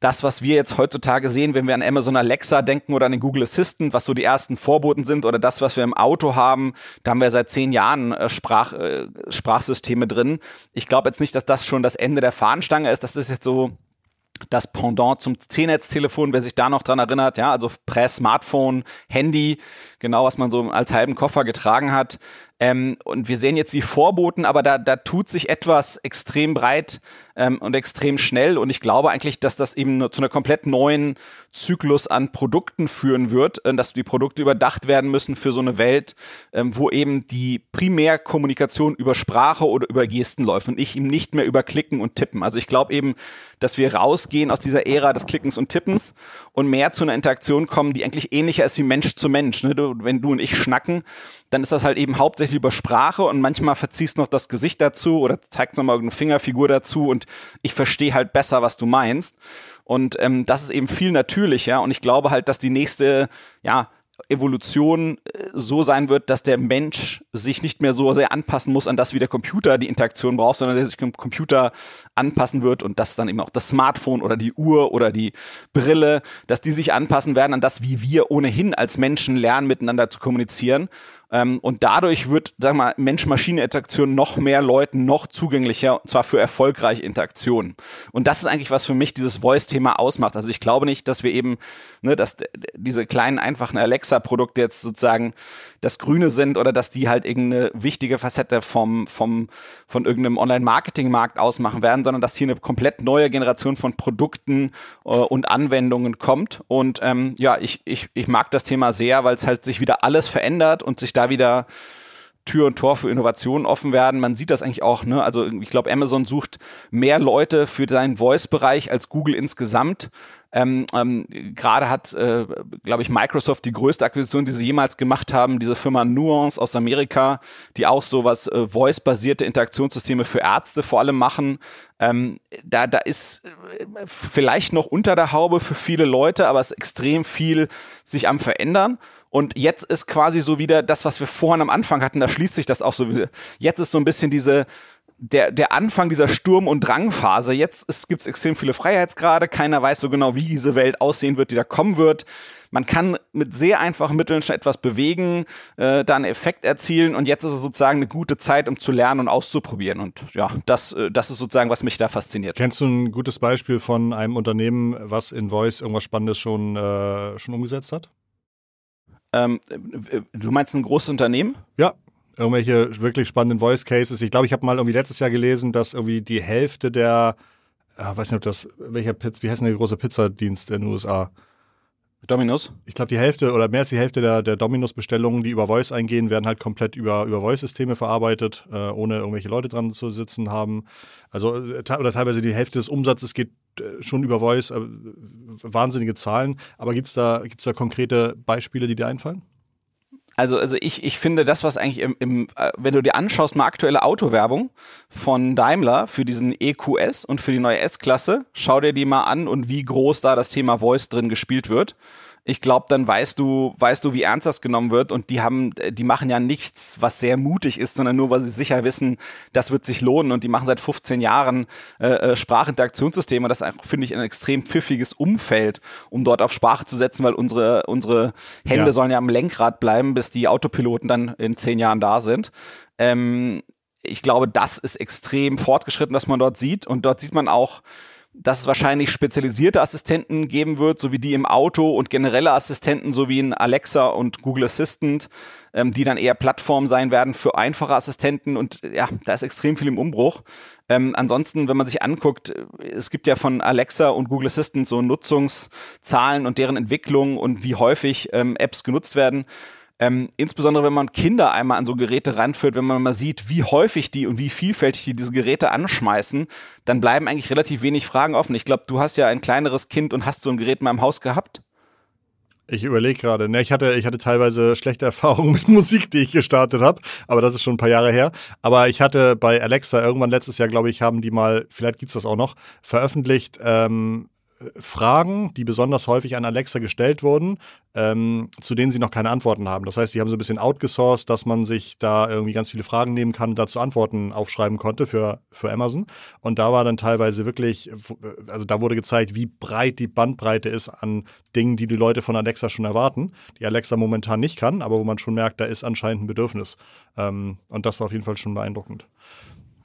das, was wir jetzt heutzutage sehen, wenn wir an Amazon Alexa denken oder an den Google Assistant, was so die ersten Vorboten sind oder das, was wir im Auto haben, da haben wir seit zehn Jahren äh, Sprach, äh, Sprachsysteme drin. Ich glaube jetzt nicht, dass das schon das Ende der Fahnenstange ist. Das ist jetzt so das Pendant zum C-Netz-Telefon, wer sich da noch dran erinnert, ja, also Prä-Smartphone, Handy, genau was man so als halben Koffer getragen hat. Ähm, und wir sehen jetzt die Vorboten, aber da, da tut sich etwas extrem breit ähm, und extrem schnell. Und ich glaube eigentlich, dass das eben zu einer komplett neuen Zyklus an Produkten führen wird, äh, dass die Produkte überdacht werden müssen für so eine Welt, ähm, wo eben die Primärkommunikation über Sprache oder über Gesten läuft und ich eben nicht mehr über Klicken und Tippen. Also ich glaube eben, dass wir rausgehen aus dieser Ära des Klickens und Tippens und mehr zu einer Interaktion kommen, die eigentlich ähnlicher ist wie Mensch zu Mensch. Ne? Du, wenn du und ich schnacken, dann ist das halt eben hauptsächlich über Sprache und manchmal verziehst noch das Gesicht dazu oder zeigst nochmal eine Fingerfigur dazu und ich verstehe halt besser, was du meinst. Und ähm, das ist eben viel natürlicher und ich glaube halt, dass die nächste, ja, Evolution äh, so sein wird, dass der Mensch sich nicht mehr so sehr anpassen muss an das, wie der Computer die Interaktion braucht, sondern der sich dem Computer anpassen wird und dass dann eben auch das Smartphone oder die Uhr oder die Brille, dass die sich anpassen werden an das, wie wir ohnehin als Menschen lernen, miteinander zu kommunizieren ähm, und dadurch wird, sag mal, Mensch-Maschine-Interaktion noch mehr Leuten noch zugänglicher, und zwar für erfolgreiche Interaktionen. Und das ist eigentlich, was für mich dieses Voice-Thema ausmacht. Also ich glaube nicht, dass wir eben, ne, dass diese kleinen, einfachen Alexa-Produkte jetzt sozusagen das Grüne sind oder dass die halt irgendeine wichtige Facette vom, vom, von irgendeinem Online-Marketing-Markt ausmachen werden, sondern dass hier eine komplett neue Generation von Produkten äh, und Anwendungen kommt. Und ähm, ja, ich, ich, ich mag das Thema sehr, weil es halt sich wieder alles verändert und sich da wieder Tür und Tor für Innovationen offen werden. Man sieht das eigentlich auch, ne? Also ich glaube, Amazon sucht mehr Leute für seinen Voice-Bereich als Google insgesamt. Ähm, ähm, Gerade hat, äh, glaube ich, Microsoft die größte Akquisition, die sie jemals gemacht haben, diese Firma Nuance aus Amerika, die auch so was äh, Voice-basierte Interaktionssysteme für Ärzte vor allem machen. Ähm, da, da ist äh, vielleicht noch unter der Haube für viele Leute, aber es ist extrem viel sich am Verändern. Und jetzt ist quasi so wieder das, was wir vorhin am Anfang hatten, da schließt sich das auch so wieder. Jetzt ist so ein bisschen diese, der, der Anfang dieser Sturm- und Drangphase. Jetzt gibt es extrem viele Freiheitsgrade. Keiner weiß so genau, wie diese Welt aussehen wird, die da kommen wird. Man kann mit sehr einfachen Mitteln schon etwas bewegen, äh, da einen Effekt erzielen und jetzt ist es sozusagen eine gute Zeit, um zu lernen und auszuprobieren. Und ja, das, äh, das ist sozusagen, was mich da fasziniert. Kennst du ein gutes Beispiel von einem Unternehmen, was in Voice irgendwas Spannendes schon, äh, schon umgesetzt hat? Ähm, du meinst ein großes Unternehmen? Ja, irgendwelche wirklich spannenden Voice Cases. Ich glaube, ich habe mal irgendwie letztes Jahr gelesen, dass irgendwie die Hälfte der, äh, weiß nicht, ob das, welcher, wie heißt denn der große Pizzadienst in den USA? Dominus? Ich glaube, die Hälfte oder mehr als die Hälfte der, der Dominus-Bestellungen, die über Voice eingehen, werden halt komplett über, über Voice-Systeme verarbeitet, äh, ohne irgendwelche Leute dran zu sitzen haben. Also, äh, oder teilweise die Hälfte des Umsatzes geht äh, schon über Voice. Äh, wahnsinnige Zahlen. Aber gibt es da, gibt's da konkrete Beispiele, die dir einfallen? Also, also ich, ich finde das, was eigentlich im, im, äh, wenn du dir anschaust, mal aktuelle Autowerbung von Daimler für diesen EQS und für die neue S-Klasse, schau dir die mal an und wie groß da das Thema Voice drin gespielt wird ich glaube, dann weißt du, weißt du, wie ernst das genommen wird. Und die haben, die machen ja nichts, was sehr mutig ist, sondern nur, weil sie sicher wissen, das wird sich lohnen. Und die machen seit 15 Jahren äh, äh, Sprachinteraktionssysteme. Das finde ich, ein extrem pfiffiges Umfeld, um dort auf Sprache zu setzen, weil unsere, unsere Hände ja. sollen ja am Lenkrad bleiben, bis die Autopiloten dann in zehn Jahren da sind. Ähm, ich glaube, das ist extrem fortgeschritten, was man dort sieht. Und dort sieht man auch, dass es wahrscheinlich spezialisierte Assistenten geben wird, so wie die im Auto und generelle Assistenten, so wie in Alexa und Google Assistant, ähm, die dann eher Plattform sein werden für einfache Assistenten. Und ja, da ist extrem viel im Umbruch. Ähm, ansonsten, wenn man sich anguckt, es gibt ja von Alexa und Google Assistant so Nutzungszahlen und deren Entwicklung und wie häufig ähm, Apps genutzt werden. Ähm, insbesondere wenn man Kinder einmal an so Geräte ranführt, wenn man mal sieht, wie häufig die und wie vielfältig die diese Geräte anschmeißen, dann bleiben eigentlich relativ wenig Fragen offen. Ich glaube, du hast ja ein kleineres Kind und hast so ein Gerät mal im Haus gehabt. Ich überlege gerade. Ne, ich hatte, ich hatte teilweise schlechte Erfahrungen mit Musik, die ich gestartet habe, aber das ist schon ein paar Jahre her. Aber ich hatte bei Alexa irgendwann letztes Jahr, glaube ich, haben die mal, vielleicht gibt's das auch noch, veröffentlicht, ähm, Fragen, die besonders häufig an Alexa gestellt wurden, ähm, zu denen sie noch keine Antworten haben. Das heißt, sie haben so ein bisschen outgesourced, dass man sich da irgendwie ganz viele Fragen nehmen kann, dazu Antworten aufschreiben konnte für, für Amazon. Und da war dann teilweise wirklich, also da wurde gezeigt, wie breit die Bandbreite ist an Dingen, die die Leute von Alexa schon erwarten, die Alexa momentan nicht kann, aber wo man schon merkt, da ist anscheinend ein Bedürfnis. Ähm, und das war auf jeden Fall schon beeindruckend.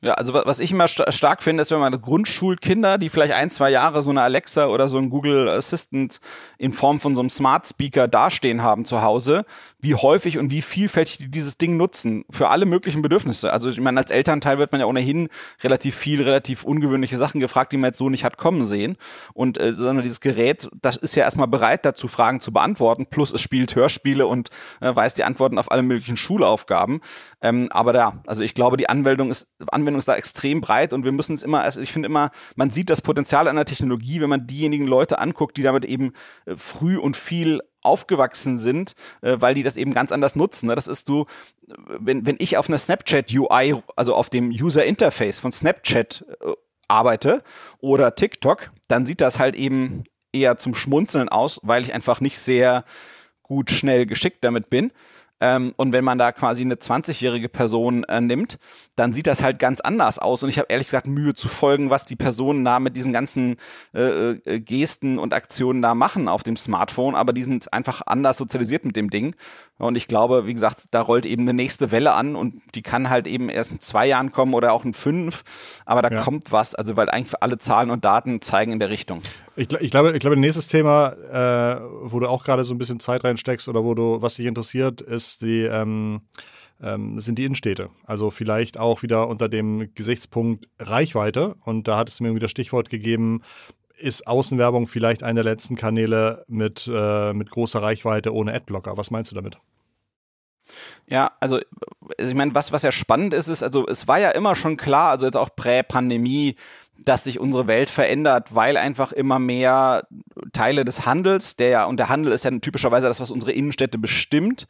Ja, also was ich immer st stark finde, ist, wenn man Grundschulkinder, die vielleicht ein, zwei Jahre so eine Alexa oder so ein Google Assistant in Form von so einem Smart Speaker dastehen haben zu Hause, wie häufig und wie vielfältig die dieses Ding nutzen für alle möglichen Bedürfnisse. Also ich meine, als Elternteil wird man ja ohnehin relativ viel, relativ ungewöhnliche Sachen gefragt, die man jetzt so nicht hat kommen sehen. Und äh, sondern dieses Gerät, das ist ja erstmal bereit dazu, Fragen zu beantworten. Plus es spielt Hörspiele und äh, weiß die Antworten auf alle möglichen Schulaufgaben. Ähm, aber da, also ich glaube, die Anwendung ist Anwendung Anwendung ist da extrem breit und wir müssen es immer, also ich finde immer, man sieht das Potenzial einer Technologie, wenn man diejenigen Leute anguckt, die damit eben äh, früh und viel aufgewachsen sind, äh, weil die das eben ganz anders nutzen. Ne? Das ist so, wenn, wenn ich auf einer Snapchat UI, also auf dem User Interface von Snapchat äh, arbeite oder TikTok, dann sieht das halt eben eher zum Schmunzeln aus, weil ich einfach nicht sehr gut, schnell, geschickt damit bin. Ähm, und wenn man da quasi eine 20-jährige Person äh, nimmt, dann sieht das halt ganz anders aus. Und ich habe ehrlich gesagt Mühe zu folgen, was die Personen da mit diesen ganzen äh, äh, Gesten und Aktionen da machen auf dem Smartphone. Aber die sind einfach anders sozialisiert mit dem Ding. Und ich glaube, wie gesagt, da rollt eben eine nächste Welle an und die kann halt eben erst in zwei Jahren kommen oder auch in fünf. Aber da ja. kommt was, also weil eigentlich alle Zahlen und Daten zeigen in der Richtung. Ich, ich glaube, ich glaube, nächstes Thema, äh, wo du auch gerade so ein bisschen Zeit reinsteckst oder wo du, was dich interessiert, ist die, ähm, ähm, sind die Innenstädte. Also vielleicht auch wieder unter dem Gesichtspunkt Reichweite. Und da hattest du mir irgendwie das Stichwort gegeben, ist Außenwerbung vielleicht einer der letzten Kanäle mit, äh, mit großer Reichweite ohne Adblocker. Was meinst du damit? Ja, also ich meine, was, was ja spannend ist, ist, also es war ja immer schon klar, also jetzt auch Prä-Pandemie, dass sich unsere Welt verändert, weil einfach immer mehr Teile des Handels, der ja, und der Handel ist ja typischerweise das, was unsere Innenstädte bestimmt,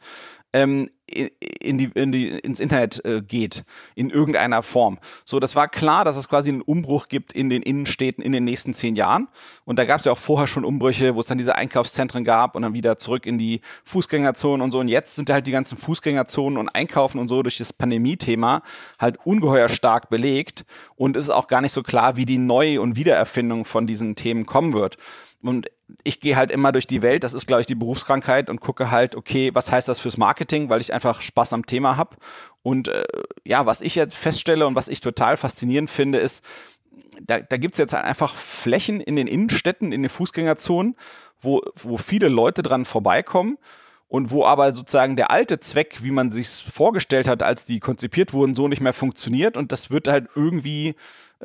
ähm, in die, in die, ins Internet äh, geht, in irgendeiner Form. So, das war klar, dass es quasi einen Umbruch gibt in den Innenstädten in den nächsten zehn Jahren. Und da gab es ja auch vorher schon Umbrüche, wo es dann diese Einkaufszentren gab und dann wieder zurück in die Fußgängerzonen und so. Und jetzt sind halt die ganzen Fußgängerzonen und Einkaufen und so durch das Pandemie-Thema halt ungeheuer stark belegt. Und es ist auch gar nicht so klar, wie die Neu- und Wiedererfindung von diesen Themen kommen wird. Und ich gehe halt immer durch die Welt, das ist, glaube ich, die Berufskrankheit und gucke halt, okay, was heißt das fürs Marketing, weil ich einfach Spaß am Thema habe. Und äh, ja, was ich jetzt feststelle und was ich total faszinierend finde, ist, da, da gibt es jetzt halt einfach Flächen in den Innenstädten, in den Fußgängerzonen, wo, wo viele Leute dran vorbeikommen und wo aber sozusagen der alte Zweck, wie man sich vorgestellt hat, als die konzipiert wurden, so nicht mehr funktioniert und das wird halt irgendwie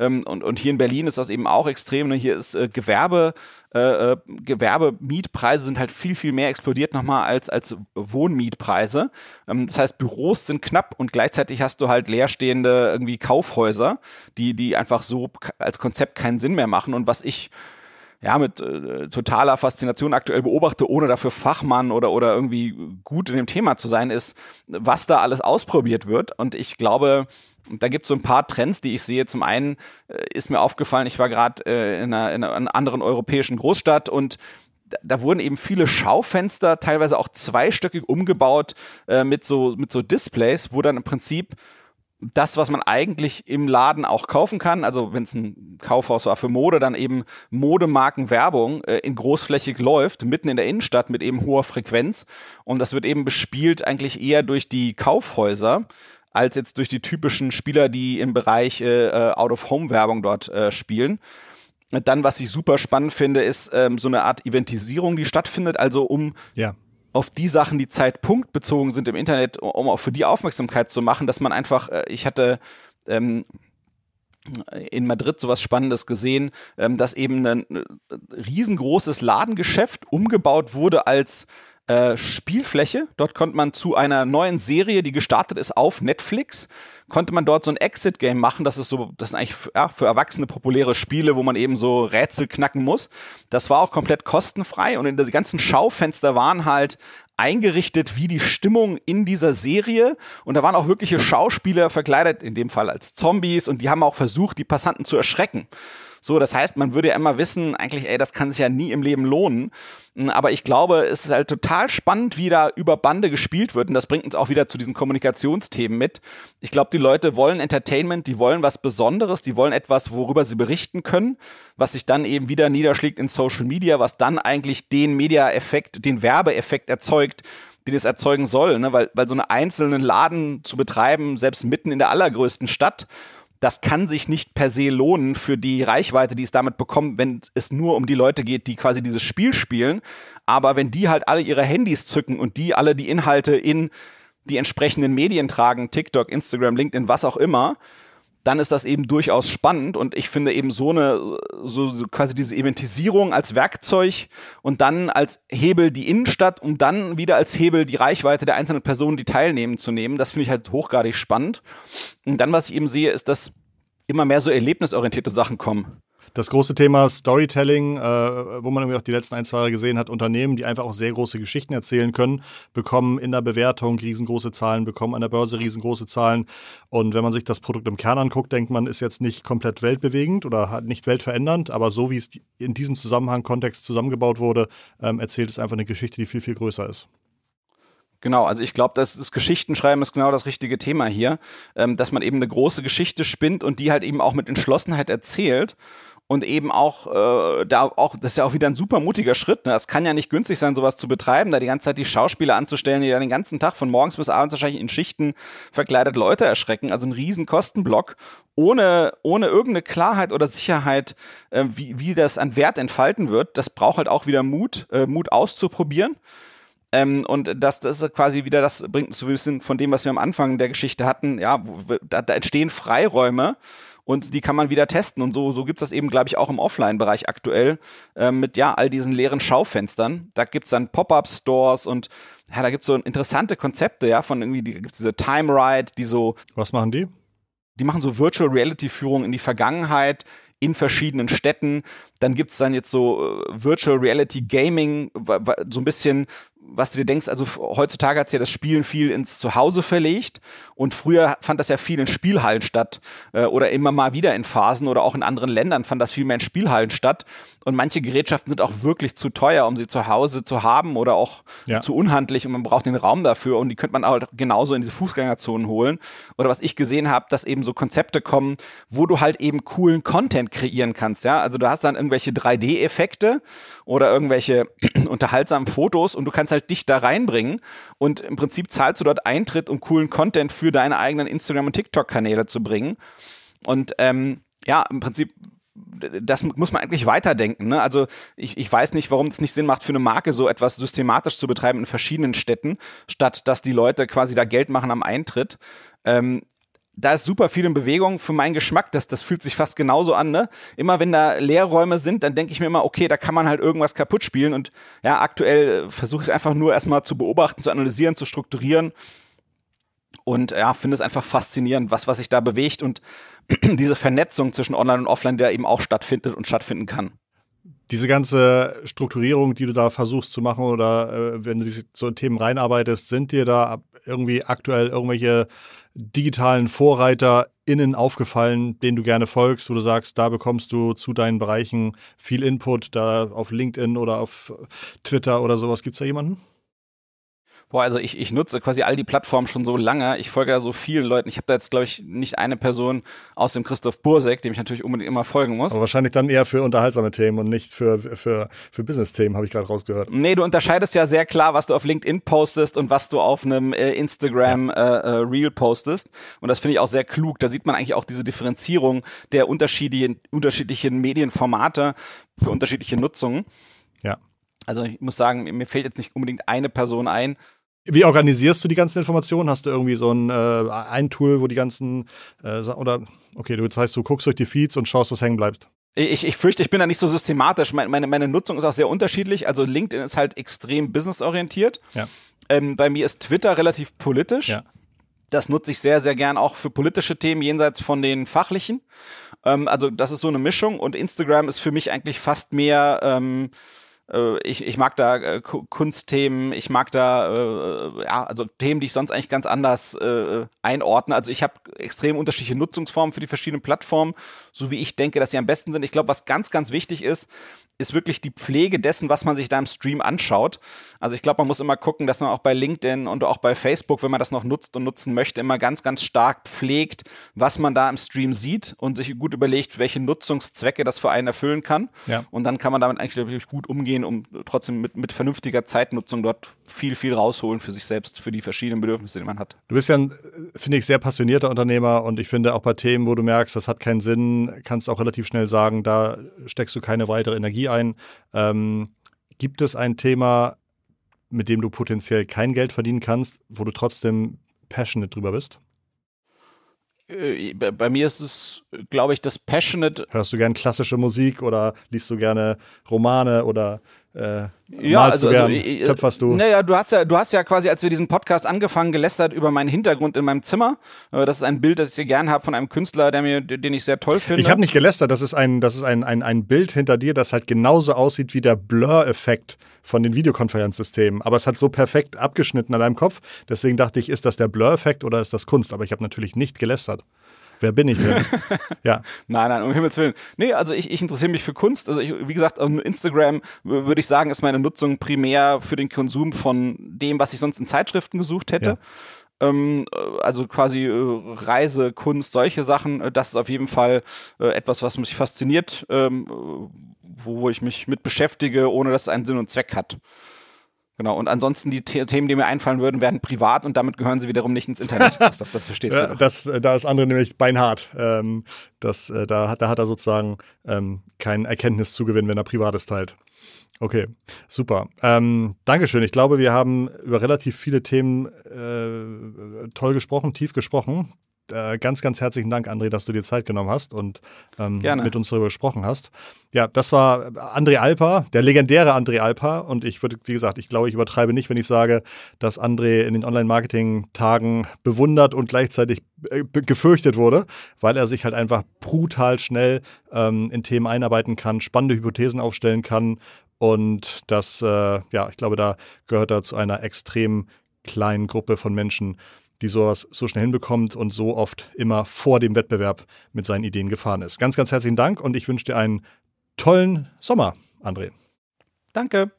ähm, und, und hier in Berlin ist das eben auch extrem. Ne? Hier ist äh, Gewerbe, äh, äh, Gewerbemietpreise sind halt viel, viel mehr explodiert nochmal als, als Wohnmietpreise. Ähm, das heißt, Büros sind knapp und gleichzeitig hast du halt leerstehende irgendwie Kaufhäuser, die, die einfach so als Konzept keinen Sinn mehr machen. Und was ich ja, mit äh, totaler Faszination aktuell beobachte, ohne dafür Fachmann oder, oder irgendwie gut in dem Thema zu sein, ist, was da alles ausprobiert wird. Und ich glaube, da gibt es so ein paar Trends, die ich sehe. Zum einen äh, ist mir aufgefallen, ich war gerade äh, in, einer, in einer anderen europäischen Großstadt und da wurden eben viele Schaufenster, teilweise auch zweistöckig umgebaut äh, mit so mit so Displays, wo dann im Prinzip das, was man eigentlich im Laden auch kaufen kann, also wenn es ein Kaufhaus war für Mode, dann eben Modemarkenwerbung äh, in großflächig läuft, mitten in der Innenstadt mit eben hoher Frequenz. Und das wird eben bespielt eigentlich eher durch die Kaufhäuser als jetzt durch die typischen Spieler, die im Bereich äh, äh Out-of-Home-Werbung dort äh, spielen. Dann, was ich super spannend finde, ist ähm, so eine Art Eventisierung, die stattfindet, also um ja. auf die Sachen, die zeitpunktbezogen sind im Internet, um auch für die Aufmerksamkeit zu machen, dass man einfach, äh, ich hatte ähm, in Madrid sowas Spannendes gesehen, ähm, dass eben ein riesengroßes Ladengeschäft umgebaut wurde als äh, Spielfläche. Dort konnte man zu einer neuen Serie, die gestartet ist auf Netflix, konnte man dort so ein Exit-Game machen. Das ist so, das sind eigentlich für, ja, für Erwachsene populäre Spiele, wo man eben so Rätsel knacken muss. Das war auch komplett kostenfrei und in die ganzen Schaufenster waren halt eingerichtet wie die Stimmung in dieser Serie. Und da waren auch wirkliche Schauspieler verkleidet, in dem Fall als Zombies, und die haben auch versucht, die Passanten zu erschrecken. So, das heißt, man würde ja immer wissen, eigentlich, ey, das kann sich ja nie im Leben lohnen. Hm, aber ich glaube, es ist halt total spannend, wie da über Bande gespielt wird. Und das bringt uns auch wieder zu diesen Kommunikationsthemen mit. Ich glaube, die Leute wollen Entertainment, die wollen was Besonderes, die wollen etwas, worüber sie berichten können, was sich dann eben wieder niederschlägt in Social Media, was dann eigentlich den Media-Effekt, den Werbeeffekt erzeugt, den es erzeugen soll, ne? weil, weil so einen einzelnen Laden zu betreiben, selbst mitten in der allergrößten Stadt, das kann sich nicht per se lohnen für die Reichweite, die es damit bekommt, wenn es nur um die Leute geht, die quasi dieses Spiel spielen. Aber wenn die halt alle ihre Handys zücken und die alle die Inhalte in die entsprechenden Medien tragen, TikTok, Instagram, LinkedIn, was auch immer, dann ist das eben durchaus spannend und ich finde eben so eine, so quasi diese Eventisierung als Werkzeug und dann als Hebel die Innenstadt, um dann wieder als Hebel die Reichweite der einzelnen Personen, die teilnehmen, zu nehmen. Das finde ich halt hochgradig spannend. Und dann, was ich eben sehe, ist, dass immer mehr so erlebnisorientierte Sachen kommen das große Thema Storytelling, äh, wo man irgendwie auch die letzten ein, zwei Jahre gesehen hat, Unternehmen, die einfach auch sehr große Geschichten erzählen können, bekommen in der Bewertung riesengroße Zahlen, bekommen an der Börse riesengroße Zahlen. Und wenn man sich das Produkt im Kern anguckt, denkt man, ist jetzt nicht komplett weltbewegend oder nicht weltverändernd, aber so wie es in diesem Zusammenhang, Kontext zusammengebaut wurde, ähm, erzählt es einfach eine Geschichte, die viel, viel größer ist. Genau, also ich glaube, das, das Geschichtenschreiben ist genau das richtige Thema hier, ähm, dass man eben eine große Geschichte spinnt und die halt eben auch mit Entschlossenheit erzählt und eben auch äh, da auch das ist ja auch wieder ein super mutiger Schritt. Ne? Es kann ja nicht günstig sein, sowas zu betreiben, da die ganze Zeit die Schauspieler anzustellen, die dann den ganzen Tag von morgens bis abends wahrscheinlich in Schichten verkleidet Leute erschrecken. Also ein riesen Kostenblock ohne ohne irgendeine Klarheit oder Sicherheit, äh, wie wie das an Wert entfalten wird. Das braucht halt auch wieder Mut, äh, Mut auszuprobieren. Ähm, und das, das ist quasi wieder, das bringt uns so ein bisschen von dem, was wir am Anfang der Geschichte hatten. Ja, da, da entstehen Freiräume und die kann man wieder testen. Und so, so gibt es das eben, glaube ich, auch im Offline-Bereich aktuell äh, mit ja all diesen leeren Schaufenstern. Da gibt es dann Pop-Up-Stores und ja, da gibt es so interessante Konzepte, ja, von irgendwie, die gibt es diese Time Ride, die so. Was machen die? Die machen so Virtual Reality-Führung in die Vergangenheit, in verschiedenen Städten. Dann gibt es dann jetzt so äh, Virtual Reality Gaming, so ein bisschen was du dir denkst, also heutzutage hat es ja das Spielen viel ins Zuhause verlegt und früher fand das ja viel in Spielhallen statt äh, oder immer mal wieder in Phasen oder auch in anderen Ländern fand das viel mehr in Spielhallen statt und manche Gerätschaften sind auch wirklich zu teuer, um sie zu Hause zu haben oder auch ja. zu unhandlich und man braucht den Raum dafür und die könnte man auch genauso in diese Fußgängerzonen holen oder was ich gesehen habe, dass eben so Konzepte kommen, wo du halt eben coolen Content kreieren kannst, ja, also du hast dann irgendwelche 3D-Effekte oder irgendwelche unterhaltsamen Fotos und du kannst halt dich da reinbringen und im Prinzip zahlst du dort Eintritt, um coolen Content für deine eigenen Instagram- und TikTok-Kanäle zu bringen. Und ähm, ja, im Prinzip das muss man eigentlich weiterdenken. Ne? Also ich, ich weiß nicht, warum es nicht Sinn macht, für eine Marke so etwas systematisch zu betreiben in verschiedenen Städten, statt dass die Leute quasi da Geld machen am Eintritt. Ähm, da ist super viel in Bewegung für meinen Geschmack. Das, das fühlt sich fast genauso an. Ne? Immer wenn da Leerräume sind, dann denke ich mir immer, okay, da kann man halt irgendwas kaputt spielen. Und ja, aktuell äh, versuche ich es einfach nur erstmal zu beobachten, zu analysieren, zu strukturieren. Und ja, finde es einfach faszinierend, was, was sich da bewegt und diese Vernetzung zwischen Online und Offline, die da eben auch stattfindet und stattfinden kann diese ganze Strukturierung, die du da versuchst zu machen oder äh, wenn du diese so Themen reinarbeitest, sind dir da irgendwie aktuell irgendwelche digitalen VorreiterInnen aufgefallen, denen du gerne folgst, wo du sagst, da bekommst du zu deinen Bereichen viel Input, da auf LinkedIn oder auf Twitter oder sowas. Gibt es da jemanden? Boah, also ich, ich nutze quasi all die Plattformen schon so lange. Ich folge da so vielen Leuten. Ich habe da jetzt, glaube ich, nicht eine Person aus dem Christoph Bursek, dem ich natürlich unbedingt immer folgen muss. Aber wahrscheinlich dann eher für unterhaltsame Themen und nicht für, für, für Business-Themen, habe ich gerade rausgehört. Nee, du unterscheidest ja sehr klar, was du auf LinkedIn postest und was du auf einem äh, Instagram äh, äh, Reel postest. Und das finde ich auch sehr klug. Da sieht man eigentlich auch diese Differenzierung der unterschiedlichen, unterschiedlichen Medienformate für unterschiedliche Nutzungen. Ja. Also ich muss sagen, mir fällt jetzt nicht unbedingt eine Person ein, wie organisierst du die ganzen Informationen? Hast du irgendwie so ein, äh, ein Tool, wo die ganzen, äh, oder, okay, das heißt, du guckst durch die Feeds und schaust, was hängen bleibt? Ich, ich fürchte, ich bin da nicht so systematisch. Meine, meine, meine Nutzung ist auch sehr unterschiedlich. Also LinkedIn ist halt extrem businessorientiert. Ja. Ähm, bei mir ist Twitter relativ politisch. Ja. Das nutze ich sehr, sehr gern auch für politische Themen jenseits von den fachlichen. Ähm, also das ist so eine Mischung und Instagram ist für mich eigentlich fast mehr ähm, äh, ich, ich mag da äh, Kunstthemen, ich mag da, äh, ja, also Themen, die ich sonst eigentlich ganz anders äh, einordne. Also ich habe extrem unterschiedliche Nutzungsformen für die verschiedenen Plattformen, so wie ich denke, dass sie am besten sind. Ich glaube, was ganz, ganz wichtig ist, ist wirklich die Pflege dessen, was man sich da im Stream anschaut. Also ich glaube, man muss immer gucken, dass man auch bei LinkedIn und auch bei Facebook, wenn man das noch nutzt und nutzen möchte, immer ganz, ganz stark pflegt, was man da im Stream sieht und sich gut überlegt, welche Nutzungszwecke das für einen erfüllen kann. Ja. Und dann kann man damit eigentlich wirklich gut umgehen, um trotzdem mit, mit vernünftiger Zeitnutzung dort viel, viel rausholen für sich selbst, für die verschiedenen Bedürfnisse, die man hat. Du bist ja ein, finde ich, sehr passionierter Unternehmer und ich finde auch bei Themen, wo du merkst, das hat keinen Sinn, kannst du auch relativ schnell sagen, da steckst du keine weitere Energie ein. Ähm, gibt es ein Thema, mit dem du potenziell kein Geld verdienen kannst, wo du trotzdem passionate drüber bist? Äh, bei mir ist es, glaube ich, das Passionate. Hörst du gerne klassische Musik oder liest du gerne Romane oder äh, ja, also, du gern, also, äh, töpferst du? Naja, du hast ja, du hast ja quasi, als wir diesen Podcast angefangen, gelästert über meinen Hintergrund in meinem Zimmer. Äh, das ist ein Bild, das ich sehr gern habe von einem Künstler, der mir, den ich sehr toll finde. Ich habe nicht gelästert, das ist ein, das ist ein, ein, ein Bild hinter dir, das halt genauso aussieht wie der Blur-Effekt von den Videokonferenzsystemen. Aber es hat so perfekt abgeschnitten an deinem Kopf. Deswegen dachte ich, ist das der Blur-Effekt oder ist das Kunst? Aber ich habe natürlich nicht gelästert. Wer bin ich denn? ja. Nein, nein, um Himmels Willen. Nee, also ich, ich interessiere mich für Kunst. Also ich, wie gesagt, Instagram würde ich sagen, ist meine Nutzung primär für den Konsum von dem, was ich sonst in Zeitschriften gesucht hätte. Ja. Ähm, also quasi äh, Reise, Kunst, solche Sachen. Das ist auf jeden Fall äh, etwas, was mich fasziniert, ähm, wo ich mich mit beschäftige, ohne dass es einen Sinn und Zweck hat. Genau, und ansonsten die The Themen, die mir einfallen würden, werden privat und damit gehören sie wiederum nicht ins Internet. das, das verstehst du. Doch. Das, äh, da ist andere nämlich beinhart. Ähm, das, äh, da, hat, da hat er sozusagen ähm, keinen Erkenntniszugewinn, wenn er Privates teilt. Okay, super. Ähm, Dankeschön. Ich glaube, wir haben über relativ viele Themen äh, toll gesprochen, tief gesprochen äh, ganz, ganz herzlichen Dank, André, dass du dir Zeit genommen hast und ähm, mit uns darüber gesprochen hast. Ja, das war André Alpa, der legendäre André Alpa. Und ich würde, wie gesagt, ich glaube, ich übertreibe nicht, wenn ich sage, dass André in den Online-Marketing-Tagen bewundert und gleichzeitig äh, gefürchtet wurde, weil er sich halt einfach brutal schnell ähm, in Themen einarbeiten kann, spannende Hypothesen aufstellen kann. Und das, äh, ja, ich glaube, da gehört er zu einer extrem kleinen Gruppe von Menschen, die sowas so schnell hinbekommt und so oft immer vor dem Wettbewerb mit seinen Ideen gefahren ist. Ganz, ganz herzlichen Dank und ich wünsche dir einen tollen Sommer, André. Danke.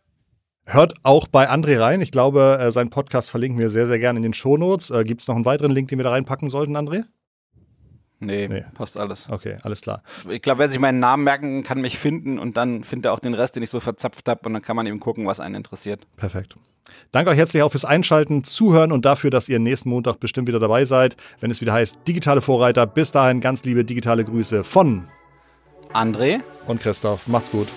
Hört auch bei André rein. Ich glaube, äh, seinen Podcast verlinken wir sehr, sehr gerne in den Shownotes. Äh, Gibt es noch einen weiteren Link, den wir da reinpacken sollten, André? Nee, nee, passt alles. Okay, alles klar. Ich glaube, wer sich meinen Namen merken kann, mich finden und dann findet er auch den Rest, den ich so verzapft habe und dann kann man eben gucken, was einen interessiert. Perfekt. Danke euch herzlich auch fürs Einschalten, Zuhören und dafür, dass ihr nächsten Montag bestimmt wieder dabei seid, wenn es wieder heißt Digitale Vorreiter. Bis dahin ganz liebe digitale Grüße von André und Christoph. Macht's gut.